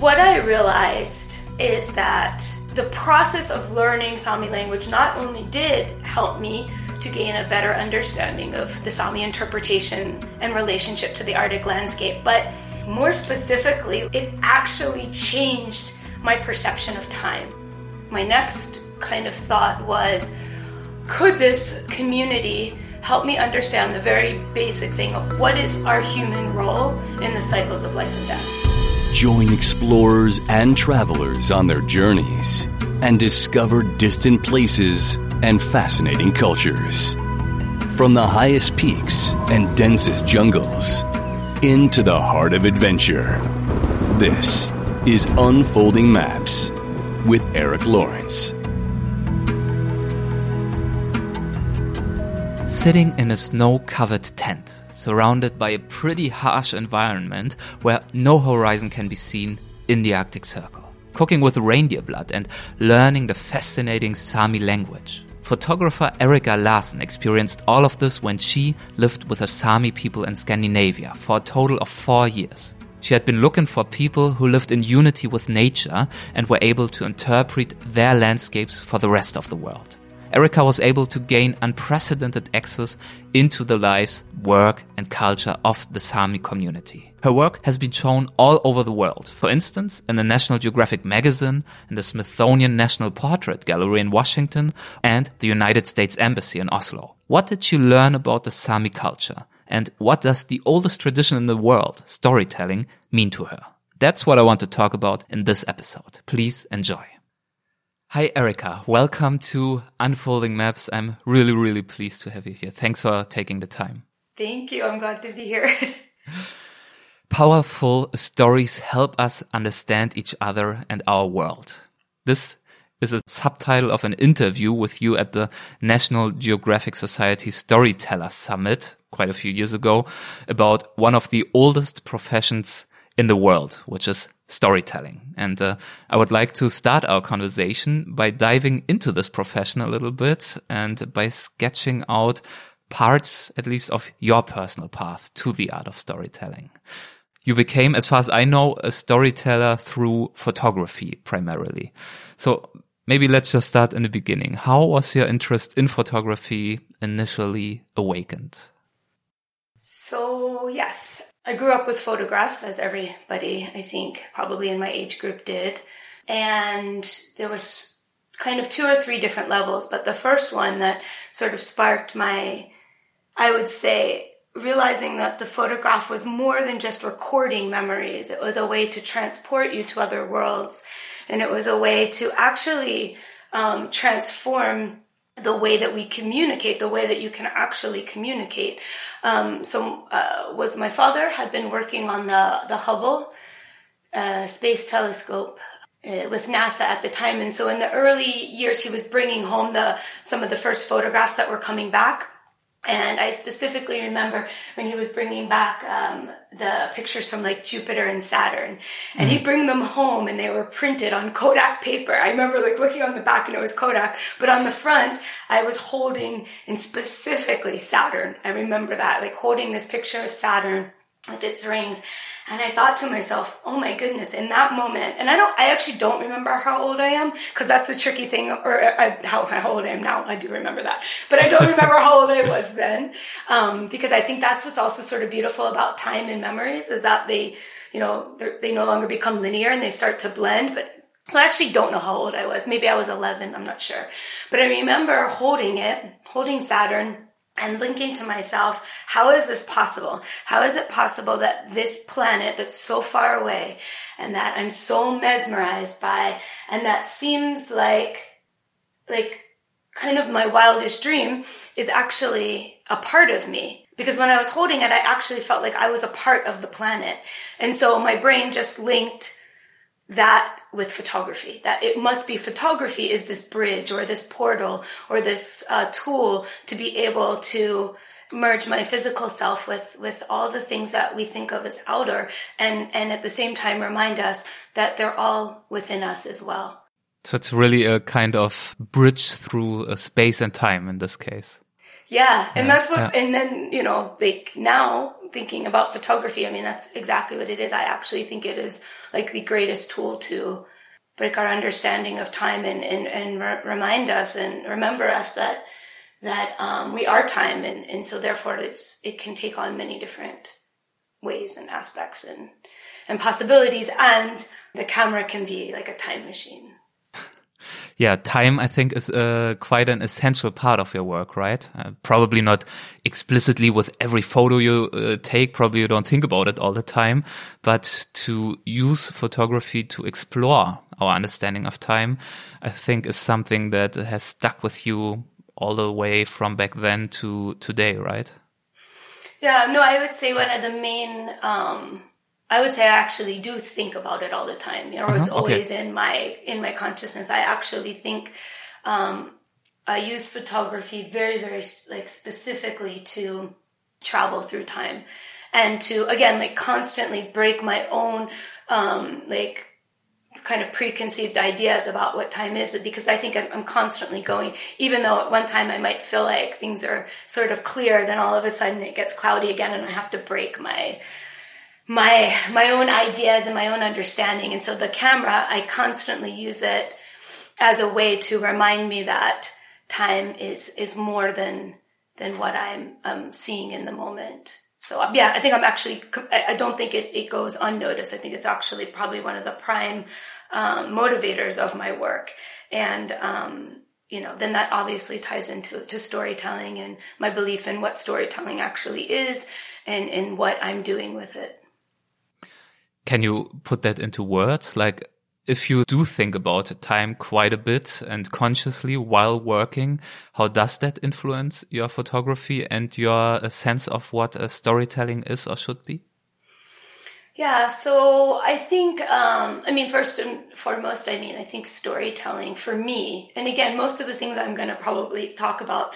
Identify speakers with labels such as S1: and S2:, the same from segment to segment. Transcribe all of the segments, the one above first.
S1: what I realized is that the process of learning Sami language not only did help me to gain a better understanding of the Sami interpretation and relationship to the Arctic landscape, but more specifically, it actually changed my perception of time. My next kind of thought was could this community help me understand the very basic thing of what is our human role in the cycles of life and death?
S2: Join explorers and travelers on their journeys and discover distant places and fascinating cultures. From the highest peaks and densest jungles into the heart of adventure. This is Unfolding Maps with Eric Lawrence.
S3: Sitting in a snow covered tent, surrounded by a pretty harsh environment where no horizon can be seen in the Arctic Circle. Cooking with reindeer blood and learning the fascinating Sami language. Photographer Erika Larsen experienced all of this when she lived with the Sami people in Scandinavia for a total of four years. She had been looking for people who lived in unity with nature and were able to interpret their landscapes for the rest of the world. Erika was able to gain unprecedented access into the lives, work, and culture of the Sami community. Her work has been shown all over the world. For instance, in the National Geographic magazine, in the Smithsonian National Portrait Gallery in Washington, and the United States Embassy in Oslo. What did she learn about the Sami culture? And what does the oldest tradition in the world, storytelling, mean to her? That's what I want to talk about in this episode. Please enjoy. Hi, Erika. Welcome to Unfolding Maps. I'm really, really pleased to have you here. Thanks for taking the time.
S1: Thank you. I'm glad to be here.
S3: Powerful stories help us understand each other and our world. This is a subtitle of an interview with you at the National Geographic Society Storyteller Summit quite a few years ago about one of the oldest professions in the world, which is storytelling. And uh, I would like to start our conversation by diving into this profession a little bit and by sketching out parts, at least, of your personal path to the art of storytelling. You became, as far as I know, a storyteller through photography primarily. So maybe let's just start in the beginning. How was your interest in photography initially awakened?
S1: So, yes, I grew up with photographs, as everybody, I think, probably in my age group did. And there was kind of two or three different levels, but the first one that sort of sparked my, I would say, realizing that the photograph was more than just recording memories. It was a way to transport you to other worlds. And it was a way to actually um, transform the way that we communicate, the way that you can actually communicate. Um, so, uh, was my father had been working on the the Hubble uh, space telescope uh, with NASA at the time, and so in the early years, he was bringing home the some of the first photographs that were coming back. And I specifically remember when he was bringing back um, the pictures from like Jupiter and Saturn, and mm-hmm. he'd bring them home, and they were printed on Kodak paper. I remember like looking on the back, and it was Kodak, but on the front, I was holding, and specifically Saturn. I remember that, like holding this picture of Saturn with its rings, and I thought to myself, oh my goodness, in that moment, and I don't, I actually don't remember how old I am, because that's the tricky thing, or uh, how, how old I am now. I do remember that. But I don't remember how old I was then, um, because I think that's what's also sort of beautiful about time and memories is that they, you know, they no longer become linear and they start to blend. But so I actually don't know how old I was. Maybe I was 11. I'm not sure. But I remember holding it, holding Saturn and thinking to myself, how is this possible? How is it possible that this planet that's so far away and that I'm so mesmerized by and that seems like, like kind of my wildest dream is actually a part of me? Because when I was holding it, I actually felt like I was a part of the planet. And so my brain just linked that with photography that it must be photography is this bridge or this portal or this uh, tool to be able to merge my physical self with with all the things that we think of as outer and and at the same time remind us that they're all within us as well
S3: so it's really a kind of bridge through a space and time in this case
S1: yeah, and yeah, that's what, yeah. and then, you know, like now thinking about photography, I mean, that's exactly what it is. I actually think it is like the greatest tool to break our understanding of time and, and, and re- remind us and remember us that, that, um, we are time. And, and so therefore it's, it can take on many different ways and aspects and, and possibilities. And the camera can be like a time machine
S3: yeah, time I think is uh, quite an essential part of your work, right? Uh, probably not explicitly with every photo you uh, take. Probably you don't think about it all the time, but to use photography to explore our understanding of time, I think is something that has stuck with you all the way from back then to today, right?
S1: Yeah, no, I would say one of the main um, I would say I actually do think about it all the time. You know, uh-huh, it's always okay. in my in my consciousness. I actually think um, I use photography very, very like specifically to travel through time and to again like constantly break my own um, like kind of preconceived ideas about what time is because I think I'm, constantly going, even though at one time I might feel like things are sort of clear, then all of a sudden it gets cloudy again and I have to break my, my my own ideas and my own understanding. And so the camera i constantly use it as a way to remind me that time is is more than than what i'm um, seeing in the moment. So um, yeah i think i'm actually i don't think it, it goes unnoticed. I think it's actually probably one of the prime um, motivators of my work. And um, you know then that obviously ties into to storytelling and my belief in what storytelling actually is and and what i'm doing with it
S3: can you put that into words? Like, if you do think about time quite a bit and consciously while working, how does that influence your photography and your uh, sense of what a storytelling is or should be?
S1: Yeah, so I think, um, I mean, first and foremost, I mean, I think storytelling for me, and again, most of the things I'm going to probably talk about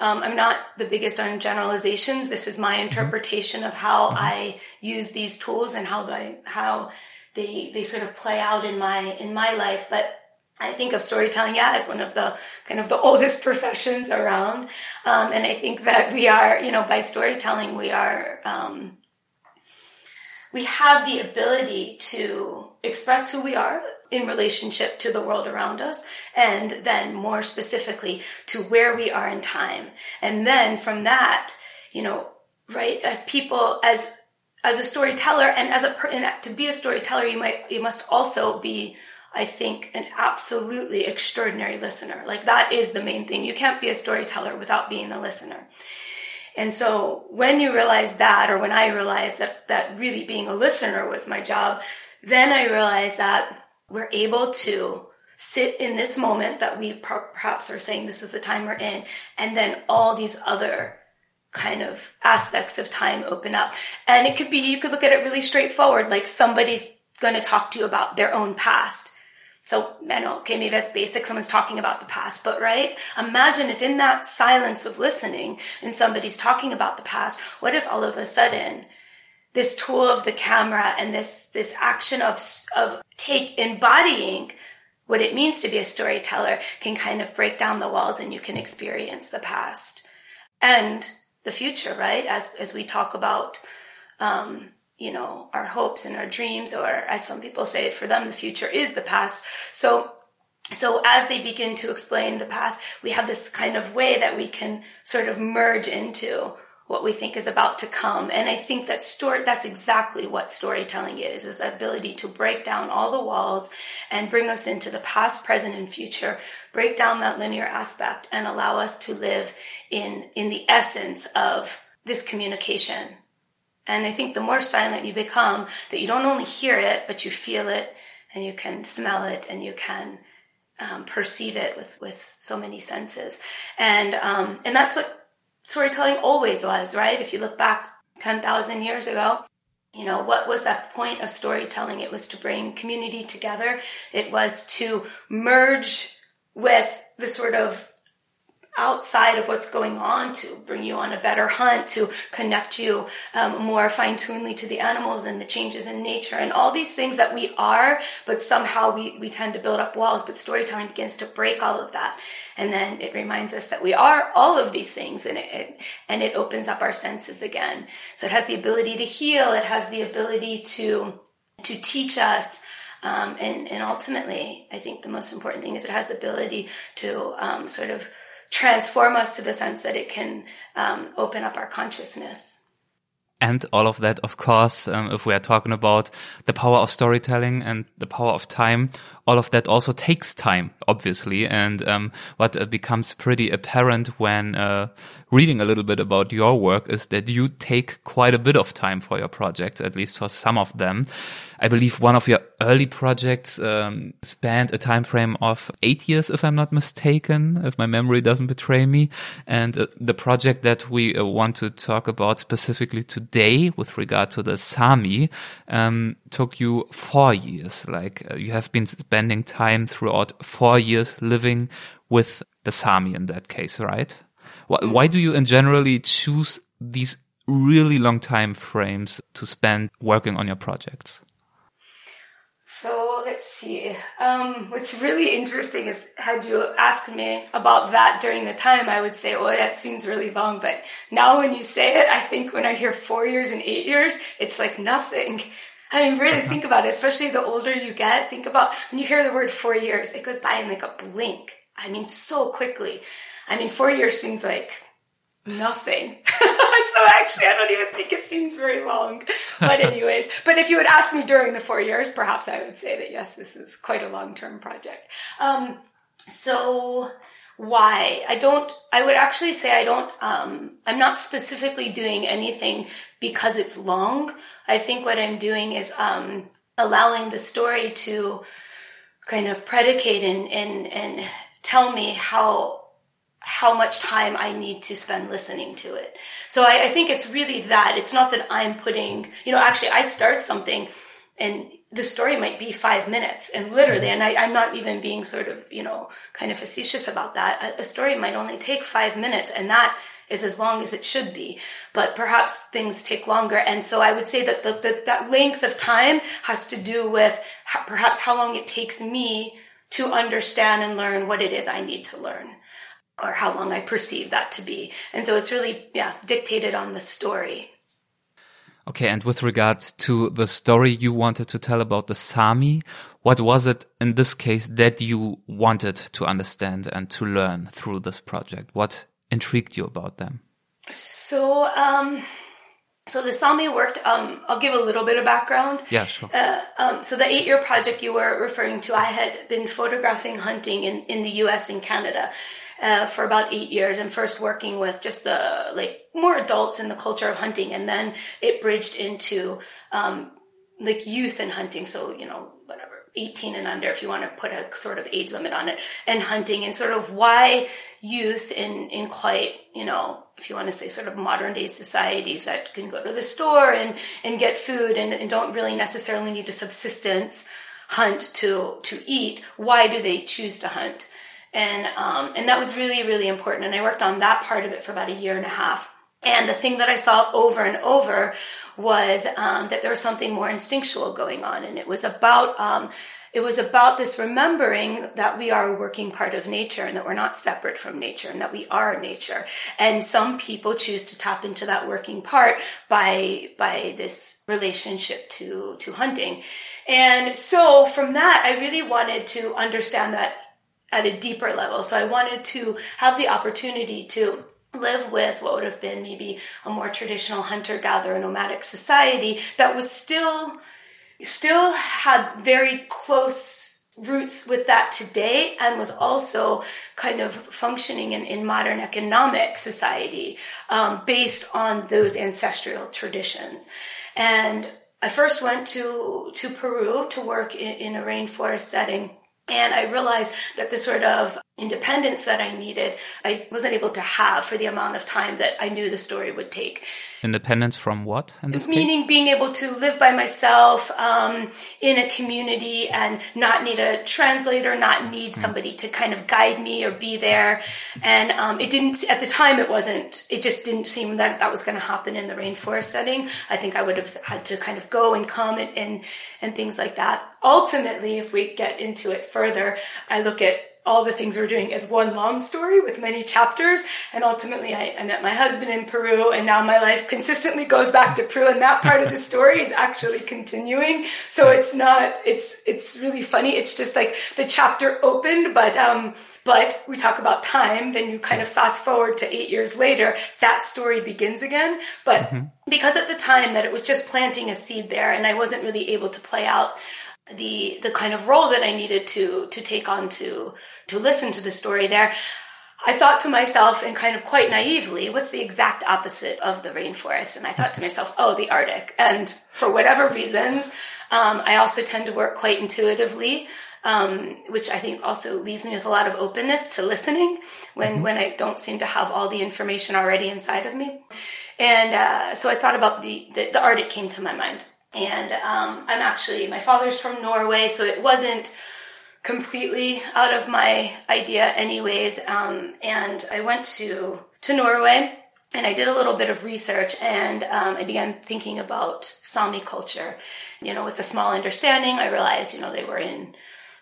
S1: um, I'm not the biggest on generalizations. This is my mm-hmm. interpretation of how mm-hmm. I use these tools and how they how they they sort of play out in my in my life. But I think of storytelling, yeah, as one of the kind of the oldest professions around. Um, and I think that we are, you know, by storytelling, we are, um, we have the ability to express who we are, in relationship to the world around us and then more specifically to where we are in time. And then from that, you know, right, as people, as, as a storyteller and as a, and to be a storyteller, you might, you must also be, I think, an absolutely extraordinary listener. Like that is the main thing. You can't be a storyteller without being a listener. And so when you realize that, or when I realized that, that really being a listener was my job, then I realized that we're able to sit in this moment that we perhaps are saying this is the time we're in, and then all these other kind of aspects of time open up. And it could be, you could look at it really straightforward, like somebody's going to talk to you about their own past. So, I know, okay, maybe that's basic. Someone's talking about the past, but right? Imagine if in that silence of listening and somebody's talking about the past, what if all of a sudden this tool of the camera and this, this action of, of take embodying what it means to be a storyteller can kind of break down the walls and you can experience the past and the future, right? As, as we talk about, um, you know, our hopes and our dreams, or as some people say, for them, the future is the past. So, so as they begin to explain the past, we have this kind of way that we can sort of merge into what we think is about to come. And I think that story, that's exactly what storytelling is, is ability to break down all the walls and bring us into the past, present, and future, break down that linear aspect and allow us to live in, in the essence of this communication. And I think the more silent you become, that you don't only hear it, but you feel it and you can smell it and you can um, perceive it with, with so many senses. And, um, and that's what storytelling always was, right? If you look back 10,000 years ago, you know, what was that point of storytelling? It was to bring community together. It was to merge with the sort of outside of what's going on to bring you on a better hunt, to connect you um, more fine tunedly to the animals and the changes in nature and all these things that we are, but somehow we, we tend to build up walls, but storytelling begins to break all of that. And then it reminds us that we are all of these things and it, it and it opens up our senses again. So it has the ability to heal. It has the ability to, to teach us um, and, and ultimately, I think the most important thing is it has the ability to um, sort of transform us to the sense that it can um, open up our consciousness.
S3: And all of that, of course, um, if we are talking about the power of storytelling and the power of time, all of that also takes time, obviously. And um, what uh, becomes pretty apparent when uh, reading a little bit about your work is that you take quite a bit of time for your projects, at least for some of them. I believe one of your early projects um, spanned a time frame of eight years, if I'm not mistaken, if my memory doesn't betray me. And uh, the project that we uh, want to talk about specifically today, with regard to the Sami, um, took you four years. Like uh, you have been spending time throughout four years living with the Sami in that case, right? Why, why do you in generally choose these really long time frames to spend working on your projects?
S1: So let's see. Um, what's really interesting is had you asked me about that during the time, I would say, "Oh, that seems really long." But now, when you say it, I think when I hear four years and eight years, it's like nothing. I mean, really think about it. Especially the older you get, think about when you hear the word four years, it goes by in like a blink. I mean, so quickly. I mean, four years seems like nothing. so actually, I don't even think it seems very long. But anyways, but if you had asked me during the four years, perhaps I would say that yes, this is quite a long-term project. Um, so why? I don't, I would actually say I don't, um, I'm not specifically doing anything because it's long. I think what I'm doing is, um, allowing the story to kind of predicate and, and, and tell me how how much time I need to spend listening to it. So I, I, think it's really that. It's not that I'm putting, you know, actually I start something and the story might be five minutes and literally, and I, am not even being sort of, you know, kind of facetious about that. A, a story might only take five minutes and that is as long as it should be, but perhaps things take longer. And so I would say that the, the, that length of time has to do with how, perhaps how long it takes me to understand and learn what it is I need to learn or how long I perceive that to be. And so it's really, yeah, dictated on the story.
S3: Okay, and with regards to the story you wanted to tell about the Sami, what was it in this case that you wanted to understand and to learn through this project? What intrigued you about them?
S1: So, um, so the Sami worked. Um, I'll give a little bit of background.
S3: Yeah, sure.
S1: Uh, um, so the eight-year project you were referring to, I had been photographing hunting in, in the U.S. and Canada, uh, for about eight years and first working with just the like more adults in the culture of hunting and then it bridged into um, like youth and hunting so you know 18 and under if you want to put a sort of age limit on it and hunting and sort of why youth in in quite you know if you want to say sort of modern day societies that can go to the store and and get food and, and don't really necessarily need a subsistence hunt to to eat why do they choose to hunt and um, and that was really really important. And I worked on that part of it for about a year and a half. And the thing that I saw over and over was um, that there was something more instinctual going on, and it was about um, it was about this remembering that we are a working part of nature and that we're not separate from nature and that we are nature. And some people choose to tap into that working part by by this relationship to to hunting. And so from that, I really wanted to understand that at a deeper level. So I wanted to have the opportunity to live with what would have been maybe a more traditional hunter gatherer nomadic society that was still still had very close roots with that today and was also kind of functioning in, in modern economic society um, based on those ancestral traditions. And i first went to to peru to work in, in a rainforest setting and I realized that the sort of independence that I needed, I wasn't able to have for the amount of time that I knew the story would take.
S3: Independence from what?
S1: Meaning
S3: case?
S1: being able to live by myself um, in a community and not need a translator, not need
S3: Hmm.
S1: somebody to kind of guide me or be there. And um, it didn't at the time. It wasn't. It just didn't seem that that was going to happen in the rainforest setting. I think I would have had to kind of go and come and and, and things like that. Ultimately, if we get into it further, I look at all the things we're doing as one long story with many chapters. And ultimately, I, I, met my husband in Peru, and now my life consistently goes back to Peru. And that part of the story is actually continuing. So it's not. It's it's really funny. It's just like the chapter opened, but um, but we talk about time. Then you kind of fast forward to eight years later, that story begins again. But mm-hmm. because at the time that it was just planting a seed there, and I wasn't really able to play out the the kind of role that I needed to to take on to to listen to the story there. I thought to myself, and kind of quite naively, what's the exact opposite of the rainforest? And I thought to myself, oh, the Arctic. And for whatever reasons, um, I also tend to work quite intuitively, um, which I think also leaves me with a lot of openness to listening when, mm-hmm. when I don't seem to have all the information already inside of me. And uh, so I thought about the, the, the Arctic came to my mind. And um, I'm actually, my father's from Norway, so it wasn't completely out of my idea anyways. Um, and I went to, to Norway and I did a little bit of research and um, I began thinking about Sami culture. You know, with a small understanding, I realized, you know, they were in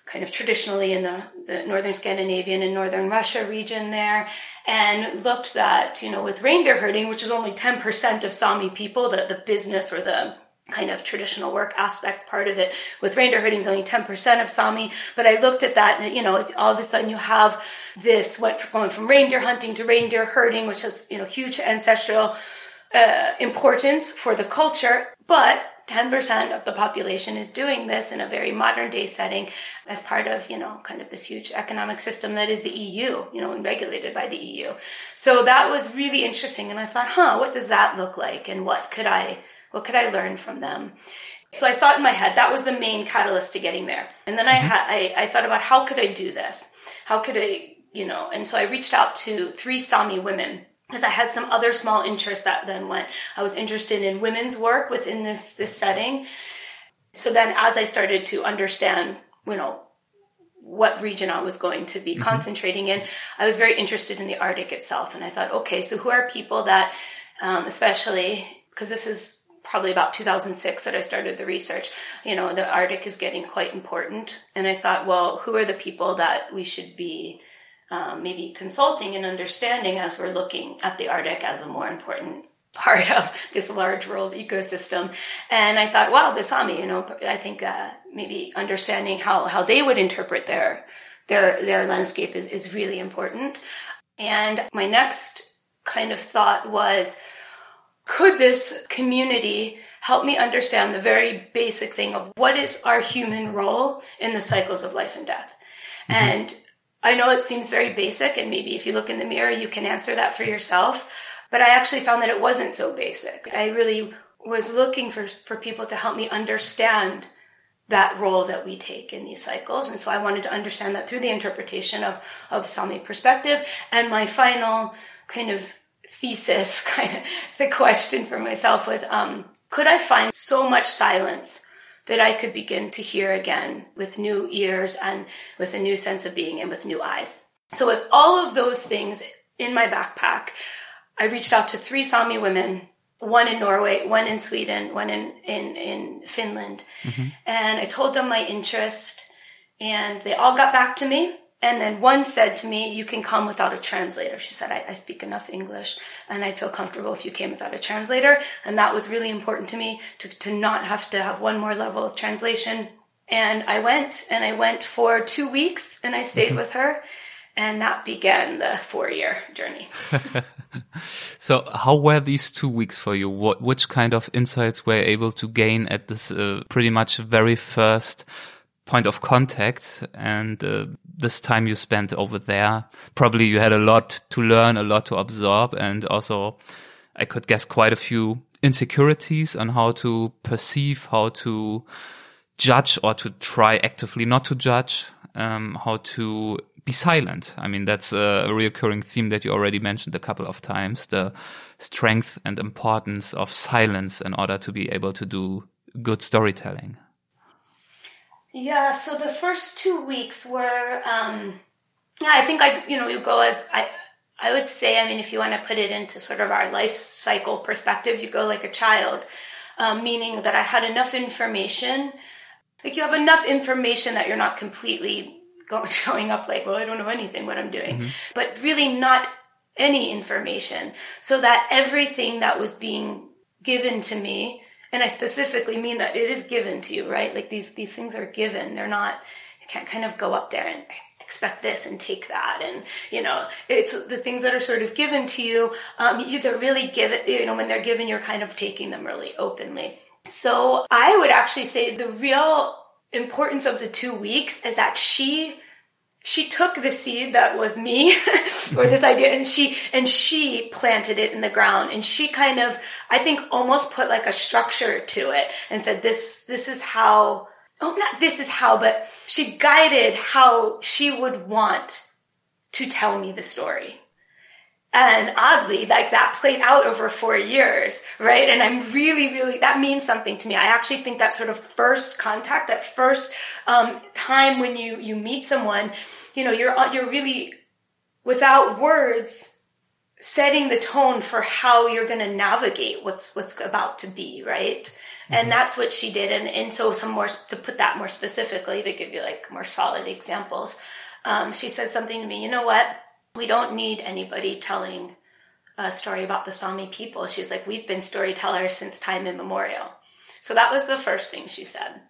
S1: kind of traditionally in the, the northern Scandinavian and northern Russia region there, and looked that, you know, with reindeer herding, which is only 10% of Sami people, the, the business or the kind of traditional work aspect part of it. With reindeer herding is only 10% of Sami, but I looked at that and, you know, all of a sudden you have this, from going from reindeer hunting to reindeer herding, which has, you know, huge ancestral uh, importance for the culture, but 10% of the population is doing this in a very modern day setting as part of, you know, kind of this huge economic system that is the EU, you know, and regulated by the EU. So that was really interesting. And I thought, huh, what does that look like? And what could I, what could I learn from them? So I thought in my head that was the main catalyst to getting there. And then I had I, I thought about how could I do this? How could I, you know? And so I reached out to three Sami women because I had some other small interests that then went. I was interested in women's work within this this setting. So then, as I started to understand, you know, what region I was going to be mm-hmm. concentrating in, I was very interested in the Arctic itself, and I thought, okay, so who are people that, um, especially because this is probably about 2006 that I started the research. You know, the Arctic is getting quite important. And I thought, well, who are the people that we should be um, maybe consulting and understanding as we're looking at the Arctic as a more important part of this large world ecosystem. And I thought, wow, the Sami, you know, I think uh, maybe understanding how, how they would interpret their, their, their landscape is, is really important. And my next kind of thought was, could this community help me understand the very basic thing of what is our human role in the cycles of life and death? Mm-hmm. And I know it seems very basic, and maybe if you look in the mirror, you can answer that for yourself. But I actually found that it wasn't so basic. I really was looking for, for people to help me understand that role that we take in these cycles. And so I wanted to understand that through the interpretation of, of Sami perspective. And my final kind of thesis, kind of the question for myself was, um, could I find so much silence that I could begin to hear again with new ears and with a new sense of being and with new eyes? So with all of those things in my backpack, I reached out to three Sami women, one in Norway, one in Sweden, one in, in, in Finland. Mm-hmm. And I told them my interest and they all got back to me. And then one said to me, you can come without a translator. She said, I, I, speak enough English and I'd feel comfortable if you came without a translator. And that was really important to me to, to not have to have one more level of translation. And I went and I went for two weeks and I stayed mm-hmm. with her. And that began the four year journey.
S3: so how were these two weeks for you? What, which kind of insights were you able to gain at this uh, pretty much very first point of contact and uh, this time you spent over there probably you had a lot to learn a lot to absorb and also i could guess quite a few insecurities on how to perceive how to judge or to try actively not to judge um, how to be silent. I mean, that's a reoccurring theme that you already mentioned a couple of times. The strength and importance of silence in order to be able to do good storytelling.
S1: Yeah, so the first two weeks were, um, yeah, I think I, you know, you go as I, I would say, I mean, if you want to put it into sort of our life cycle perspective, you go like a child, um, meaning that I had enough information. Like you have enough information that you're not completely going, showing up like, well, I don't know anything what I'm doing, mm-hmm. but really not any information so that everything that was being given to me and I specifically mean that it is given to you, right? Like these these things are given. They're not. You can't kind of go up there and expect this and take that, and you know, it's the things that are sort of given to you. Um, you they're really given. You know, when they're given, you're kind of taking them really openly. So I would actually say the real importance of the two weeks is that she she took the seed that was me or this idea and she and she planted it in the ground and she kind of i think almost put like a structure to it and said this this is how oh not this is how but she guided how she would want to tell me the story and oddly, like that played out over four years, right? And I'm really, really, that means something to me. I actually think that sort of first contact, that first um, time when you, you meet someone, you know, you're, you're really, without words, setting the tone for how you're going to navigate what's, what's about to be, right? Mm-hmm. And that's what she did. And, and so some more, to put that more specifically, to give you like more solid examples, um, she said something to me, you know what? We don't need anybody telling a story about the Sami people. She's like, we've been storytellers since time immemorial. So that was the first thing she said.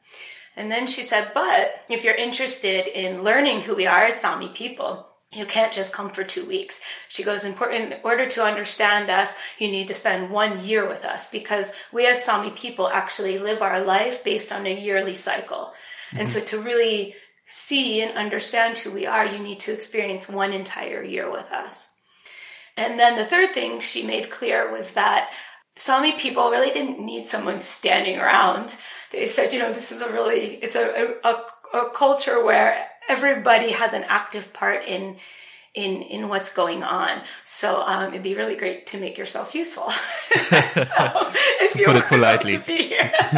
S1: And then she said, but if you're interested in learning who we are as Sami people, you can't just come for two weeks. She goes, in order to understand us, you need to spend one year with us because we as Sami people actually live our life based on a yearly cycle. Mm-hmm. And so to really see and understand who we are, you need to experience one entire year with us. And then the third thing she made clear was that Sami people really didn't need someone standing around. They said, you know, this is a really, it's a, a, a culture where everybody has an active part in in in what's going on. So um, it'd be really great to make yourself useful. so
S3: if you put it politely. To be here.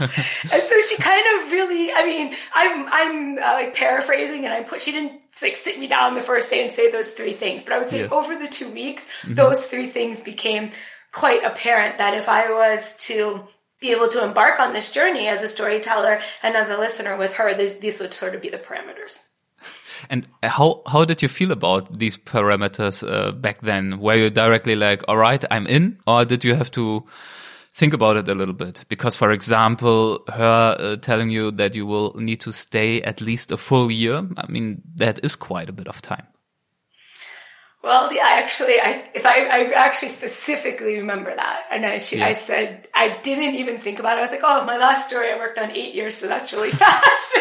S1: and so she kind of really, I mean, I'm I'm uh, like paraphrasing, and I put she didn't like sit me down the first day and say those three things, but I would say yes. over the two weeks, mm-hmm. those three things became quite apparent. That if I was to be able to embark on this journey as a storyteller and as a listener with her, these, these would sort of be the parameters.
S3: And how how did you feel about these parameters uh, back then? Were you directly like, "All right, I'm in," or did you have to think about it a little bit? Because, for example, her uh, telling you that you will need to stay at least a full year. I mean, that is quite a bit of time.
S1: Well, yeah, actually, I if I, I actually specifically remember that, and I she, yeah. I said I didn't even think about it. I was like, oh, my last story I worked on eight years, so that's really fast.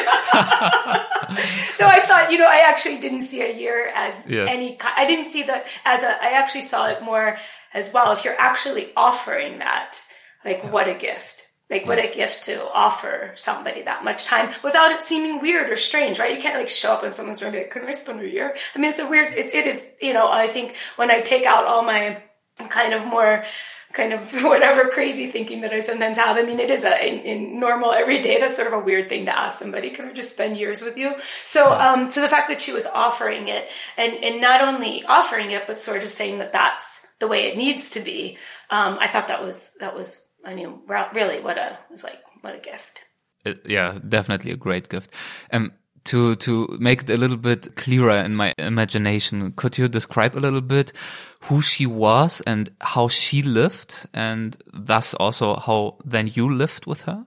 S1: so I thought, you know, I actually didn't see a year as yes. any. I didn't see that as a. I actually saw it more as well. If you're actually offering that, like, yeah. what a gift like, what a gift to offer somebody that much time without it seeming weird or strange, right? You can't like show up in someone's room and be like, couldn't I spend a year? I mean, it's a weird, it, it is, you know, I think when I take out all my kind of more, kind of whatever crazy thinking that I sometimes have. I mean, it is a in, in, normal everyday. That's sort of a weird thing to ask somebody. Can I just spend years with you? So, um, so the fact that she was offering it and and not only offering it, but sort of saying that that's the way it needs to be. Um, I thought that was that was I mean, really, what a it's like what a gift.
S3: It, yeah, definitely a great gift. Um, to to make it a little bit clearer in my imagination, could you describe a little bit who she was and how she lived, and thus also how then you lived with her?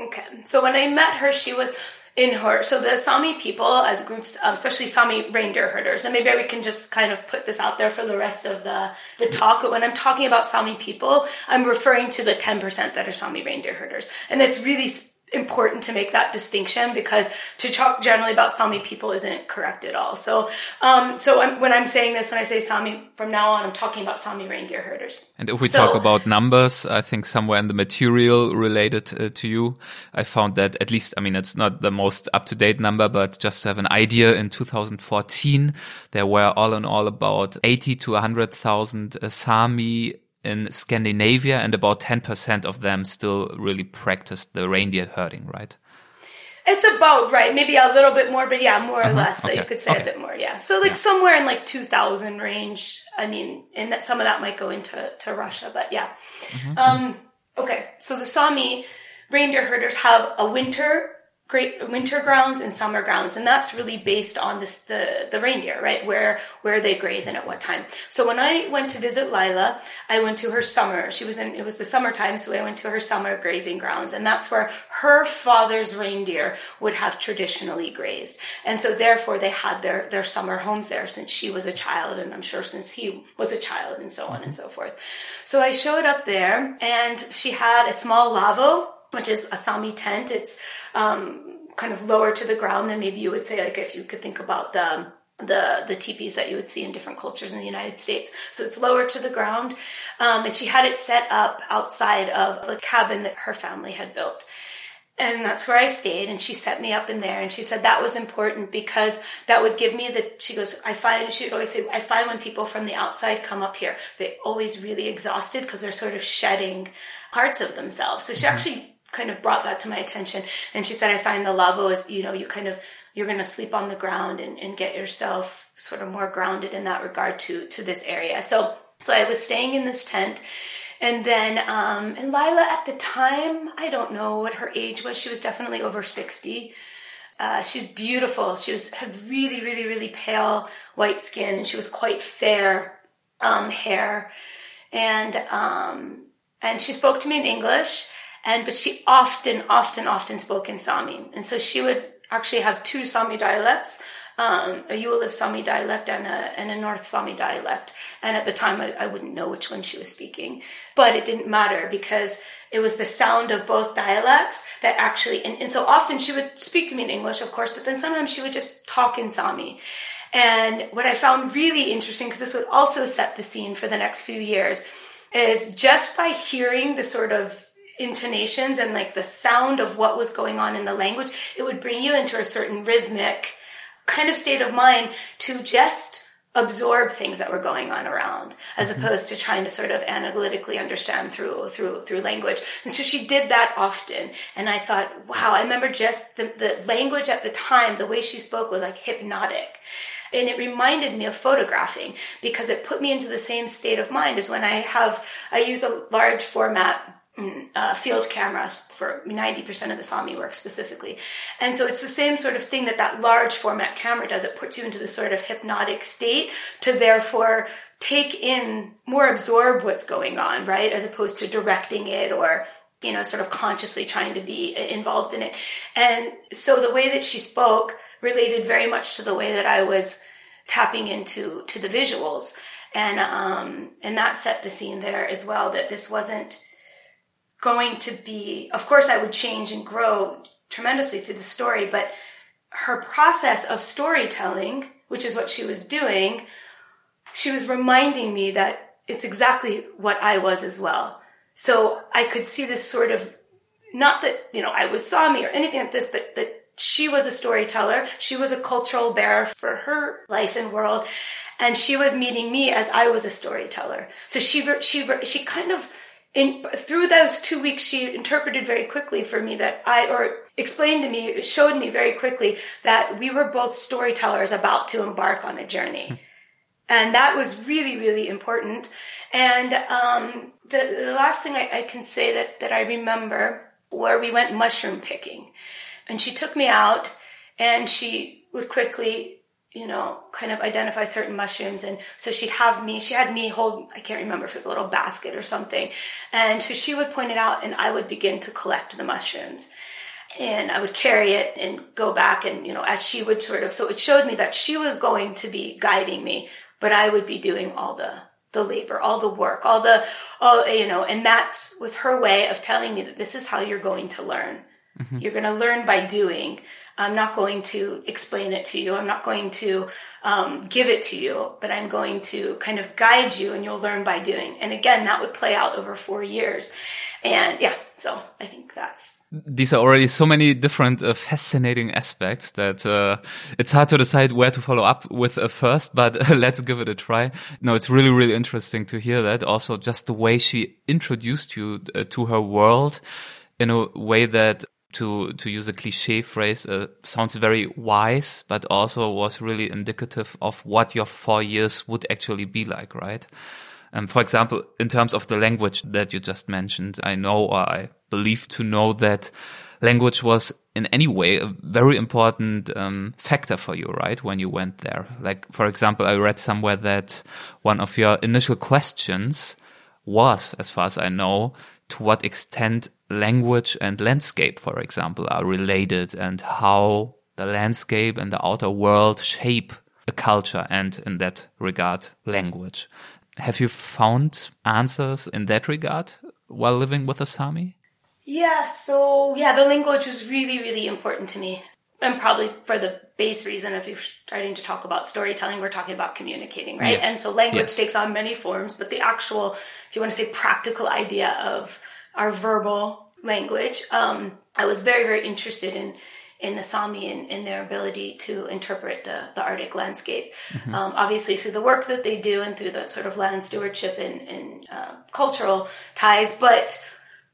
S1: Okay, so when I met her, she was in her. So the Sami people as groups, um, especially Sami reindeer herders, and maybe we can just kind of put this out there for the rest of the, the talk. But when I'm talking about Sami people, I'm referring to the 10% that are Sami reindeer herders. And it's really important to make that distinction because to talk generally about Sami people isn't correct at all. So, um, so I'm, when I'm saying this, when I say Sami from now on, I'm talking about Sami reindeer herders.
S3: And if we
S1: So-
S3: talk about numbers, I think somewhere in the material related uh, to you, I found that at least, I mean, it's not the most up to date number, but just to have an idea, in 2014, there were all in all about 80 to 100,000 uh, Sami in Scandinavia and about 10% of them still really practiced the reindeer herding, right?
S1: It's about right, maybe a little bit more, but yeah, more or less. So
S3: okay,
S1: you could say
S3: okay.
S1: a bit more, yeah. So like somewhere in like two thousand range. I mean, and that some of that might go into to Russia, but yeah. Um, okay, so the Sami reindeer herders have a winter great winter grounds and summer grounds, and that's really based on this the the reindeer, right? Where where they graze and at what time. So when I went to visit Lila, I went to her summer. She was in it was the summertime, so I went to her summer grazing grounds, and that's where her father's reindeer would have traditionally grazed. And so therefore they had their their summer homes there since she was a child, and I'm sure since he was a child, and so on and so forth. So I showed up there, and she had a small lavvo which is a Sami tent. It's um, kind of lower to the ground than maybe you would say, like if you could think about the the the teepees that you would see in different cultures in the United States. So it's lower to the ground, um, and she had it set up outside of the cabin that her family had built. And that's where I stayed, and she set me up in there. And she said that was important because that would give me the. She goes, I find she would always say, I find when people from the outside come up here, they always really exhausted because they're sort of shedding parts of themselves. So she actually kind of brought that to my attention. And she said, I find the lavvo is, you know, you kind of, you're going to sleep on the ground and, and get yourself sort of more grounded in that regard to, to this area. So, so I was staying in this tent. And then, um, and Lila at the time, I don't know what her age was. She was definitely over 60. Uh, she's beautiful. She was, had really, really, really pale white skin and she was quite fair, um, hair. And, um, and she spoke to me in English and but she often often often spoke in sami and so she would actually have two sami dialects um, a Yulev Sami dialect and a, and a North Sami dialect. And at the time, I, I wouldn't know which one she was speaking, but it didn't matter because it was the sound of both dialects that actually, and, and so often she would speak to me in English, of course, but then sometimes she would just talk in Sami. And what I found really interesting, because this would also set the scene for the next few years, is just by hearing the sort of intonations and like the sound of what was going on in the language, it would bring you into a certain rhythmic kind of state of mind to just absorb things that were going on around as mm-hmm. opposed to trying to sort of analytically understand through through through language. And so she did that often. And i thought wow i remember just the, the language at the time the way she spoke was like hypnotic. And it reminded me of photographing because it put me into the same state of mind as when i have i use a large format uh, field cameras for 90% of the Sami work specifically. And so it's the same sort of thing that that large format camera does. It puts you into this sort of hypnotic state to therefore take in, more absorb what's going on, right? As opposed to directing it or you know, sort of consciously trying to be involved in it. And so the way that she spoke related very much to the way that I was tapping into to the visuals. And um and that set the scene there as well that this wasn't going to be, of course, I would change and grow tremendously through the story, but her process of storytelling, which is what she was doing, she was reminding me that it's exactly what I was as well. So I could see this sort of, not that, you know, I was Sami or anything like this, but that she was a storyteller. She was a cultural bearer for her life and world. And she was meeting me as I was a storyteller. So she, she, she kind of, in through those two weeks she interpreted very quickly for me that i or explained to me showed me very quickly that we were both storytellers about to embark on a journey. And that was really really important. And um, the, the last thing I, I can say that that i remember where we went mushroom picking. And she took me out and she would quickly you know, kind of identify certain mushrooms. And so she'd have me, she had me hold, I can't remember if it was a little basket or something. And so she would point it out and I would begin to collect the mushrooms. And I would carry it and go back and, you know, as she would sort of, so it showed me that she was going to be guiding me, but I would be doing all the, the labor, all the work, all the, all, you know, and that was her way of telling me that this is how you're going to learn. Mm-hmm. You're going to learn by doing. I'm not going to explain it to you. I'm not going to um, give it to you, but I'm going to kind of guide you and you'll learn by doing. And again, that would play out over four years. And yeah, so I think that's.
S3: These are already so many different uh, fascinating aspects that uh, it's hard to decide where to follow up with uh, first, but let's give it a try. No, it's really, really interesting to hear that. Also, just the way she introduced you uh, to her world in a way that to to use a cliche phrase uh, sounds very wise but also was really indicative of what your four years would actually be like right? Um, for example in terms of the language that you just mentioned i know or i believe to know that language was in any way a very important um, factor for you right when you went there. Like for example i read somewhere that one of your initial questions was as far as i know to what extent language and landscape, for example, are related and how the landscape and the outer world shape a culture and in that regard, language. Have you found answers in that regard while living with the Sami?
S1: Yeah, so yeah, the language was really, really important to me. And probably for the base reason, if you're starting to talk about storytelling, we're talking about communicating, right? Yes. And so language yes. takes on many forms, but the actual, if you want to say practical idea of our verbal language. Um, I was very, very interested in in the Sami and, in their ability to interpret the, the Arctic landscape. Mm-hmm. Um, obviously, through the work that they do and through the sort of land stewardship and, and uh, cultural ties, but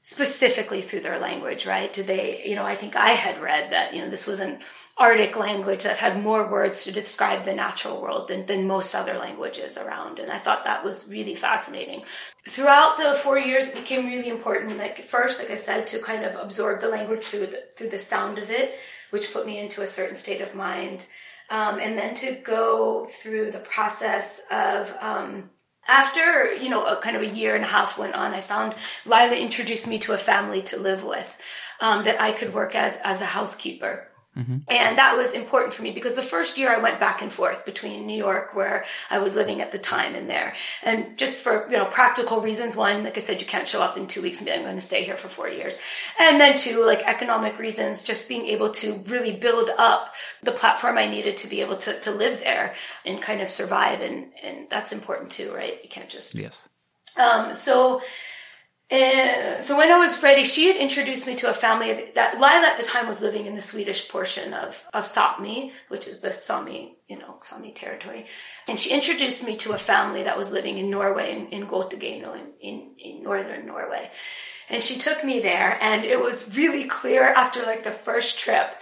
S1: specifically through their language, right? Do they, you know, I think I had read that, you know, this was an Arctic language that had more words to describe the natural world than, than most other languages around. And I thought that was really fascinating. Throughout the four years, it became really important. Like first, like I said, to kind of absorb the language through the, through the sound of it, which put me into a certain state of mind. Um, and then to go through the process of, um, after you know a kind of a year and a half went on i found lila introduced me to a family to live with um, that i could work as as a housekeeper Mm-hmm. And that was important for me because the first year I went back and forth between New York, where I was living at the time, and there. And just for, you know, practical reasons. One, like I said, you can't show up in two weeks and be, I'm going to stay here for four years. And then two, like economic reasons, just being able to really build up the platform I needed to be able to, to live there and kind of survive. And, and that's important too, right? You can't just.
S3: Yes.
S1: Um, so, and so when I was ready, she had introduced me to a family that Lila at the time was living in the Swedish portion of, of Sapmi, which is the Sami, you know, Sami territory. And she introduced me to a family that was living in Norway, in, in Kautokeino, in, in, in northern Norway. And she took me there and it was really clear after like the first trip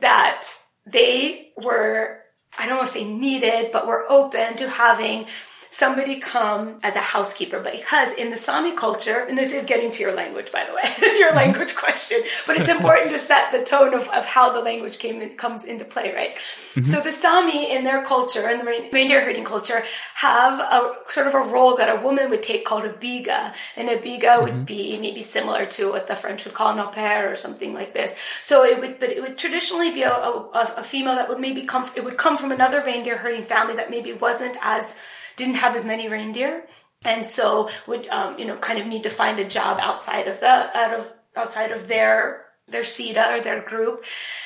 S1: that they were, I don't want to say needed, but were open to having somebody come as a housekeeper because in the Sami culture, and this is getting to your language, by the way, your mm-hmm. language question, but it's important to set the tone of, of how the language came in, comes into play, right? Mm-hmm. So the Sami in their culture and the reindeer herding culture have a sort of a role that a woman would take called a biga. And a biga mm-hmm. would be maybe similar to what the French would call an au pair or something like this. So it would, but it would traditionally be a, a, a female that would maybe come, it would come from another reindeer herding family that maybe wasn't as didn't have as many reindeer. And so would um, you know kind of need to find a job outside of the out of outside of their their sida or their group.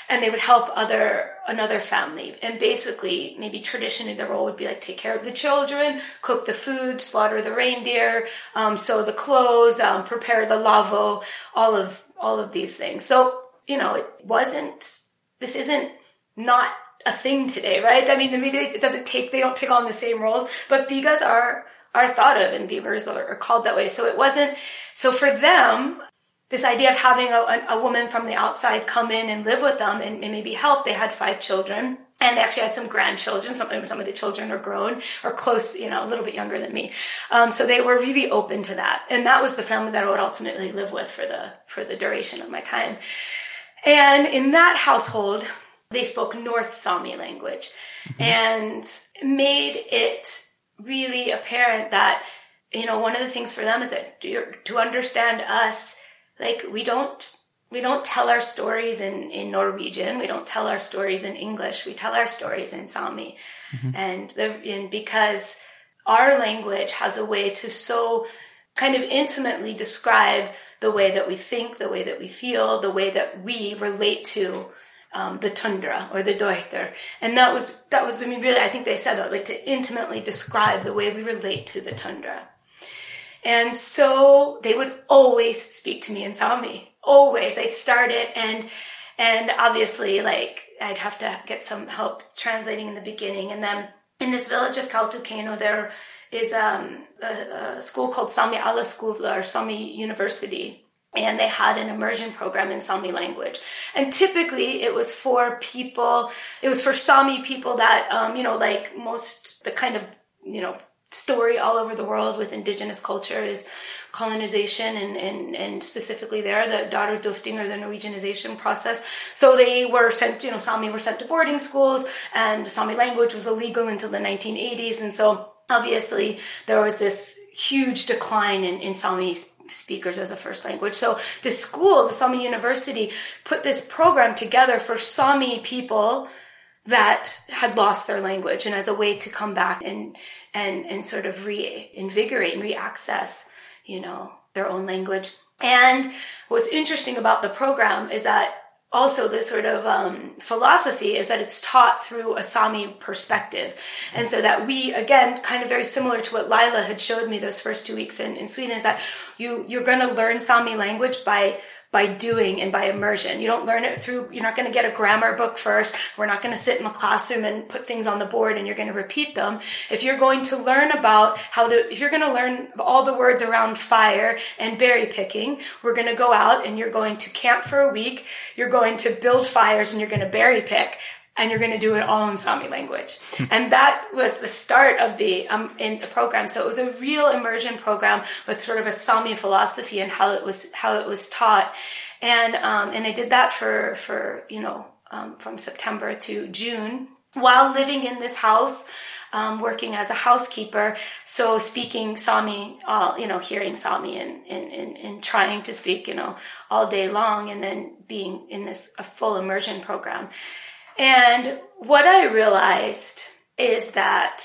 S1: And they would help other another family. And basically maybe traditionally the role would be like take care of the children cook the food slaughter the reindeer um, sew the clothes um, prepare the lavvo all of all of these things. So you know it wasn't this isn't not a thing today, right? I mean, maybe it doesn't take, they don't take on the same roles, but bigas are, are thought of and beavers are, are called that way. So it wasn't, so for them, this idea of having a, a, woman from the outside come in and live with them and, and, maybe help. They had five children and they actually had some grandchildren. Some, some of the children are grown or close, you know, a little bit younger than me. Um, so they were really open to that. And that was the family that I would ultimately live with for the, for the duration of my time. And in that household, they spoke North Sami language mm-hmm. and made it really apparent that, you know, one of the things for them is that to understand us, like we don't, we don't tell our stories in, in Norwegian. We don't tell our stories in English. We tell our stories in Sami. Mm-hmm. And the, and because our language has a way to so kind of intimately describe the way that we think, the way that we feel, the way that we relate to um, the tundra or the duottar. And that was, that was, I mean, really, I think they said that, like to intimately describe the way we relate to the tundra. And so they would always speak to me in Sami. Always. I'd start it and, and obviously like I'd have to get some help translating in the beginning. And then in this village of Kautokeino, there is um, a, a, school called Sami Ala School or Sami University. And they had an immersion program in Sami language. And typically it was for people, it was for Sami people that, um, you know, like most, the kind of, you know, story all over the world with indigenous culture is colonization and, and, and specifically there, the dáruiduhttin or the Norwegianization process. So they were sent, you know, Sami were sent to boarding schools and Sami language was illegal until the 1980s. And so obviously there was this huge decline in, in Sami speakers as a first language. So the school, the Sami University, put this program together for Sami people that had lost their language and as a way to come back and and and sort of reinvigorate and reaccess you know their own language and what's interesting about the program is that also the sort of um, philosophy is that it's taught through a Sami perspective. And so that we, again, kind of very similar to what Lila had showed me those first two weeks in, in Sweden, is that you, you're going to learn Sami language by by doing and by immersion. You don't learn it through, you're not going to get a grammar book first. We're not going to sit in the classroom and put things on the board and you're going to repeat them. If you're going to learn about how to, if you're going to learn all the words around fire and berry picking, we're going to go out and you're going to camp for a week. You're going to build fires and you're going to berry pick and you're going to do it all in Sami language. Hmm. and that was the start of the um, in the program. So it was a real immersion program with sort of a Sami philosophy and how it was how it was taught. And um, and I did that for for you know um, from September to June while living in this house. Um, working as a housekeeper, so speaking Sami, all you know, hearing Sami and, and, and, and, trying to speak, you know, all day long, and then being in this a full immersion program. And what I realized is that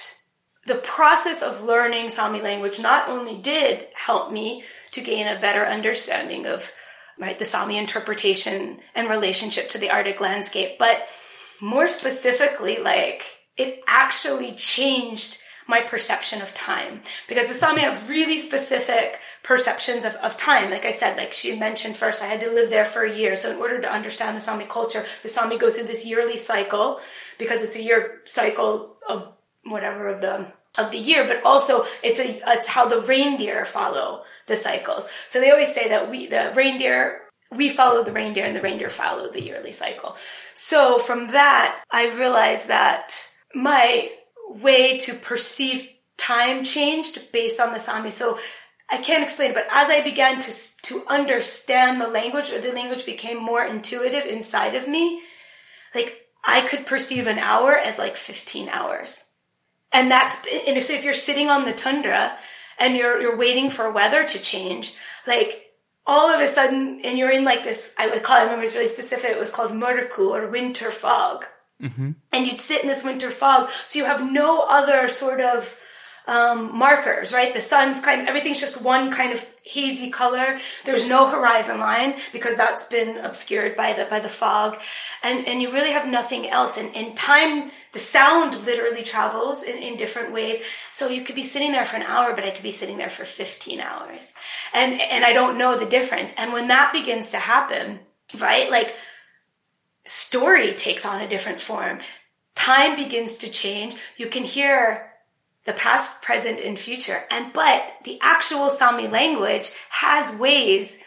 S1: the process of learning Sami language not only did help me to gain a better understanding of right the Sami interpretation and relationship to the Arctic landscape, but more specifically, like it actually changed my perception of time because the Sami have really specific perceptions of, of time. Like I said, like she mentioned first, I had to live there for a year. So in order to understand the Sami culture, the Sami go through this yearly cycle because it's a year cycle of whatever of the of the year, but also it's a it's how the reindeer follow the cycles. So they always say that we the reindeer we follow the reindeer and the reindeer follow the yearly cycle. So from that, I realized that my way to perceive time changed based on the Sami. So I can't explain but as I began to, to understand the language or the language became more intuitive inside of me, like I could perceive an hour as like 15 hours. And that's, and so if you're sitting on the tundra and you're, you're waiting for weather to change, like all of a sudden, and you're in like this, I would call it, I remember it was really specific, it was called murku or winter fog. Mm-hmm. And you'd sit in this winter fog, so you have no other sort of um, markers, right? The sun's kind of, everything's just one kind of hazy color. There's no horizon line because that's been obscured by the, by the fog. And, and you really have nothing else. And in time, the sound literally travels in, in different ways. So you could be sitting there for an hour, but I could be sitting there for 15 hours. And, and I don't know the difference. And when that begins to happen, right? Like, story takes on a different form. Time begins to change. You can hear the past, present, and future. And, but the actual Sami language has ways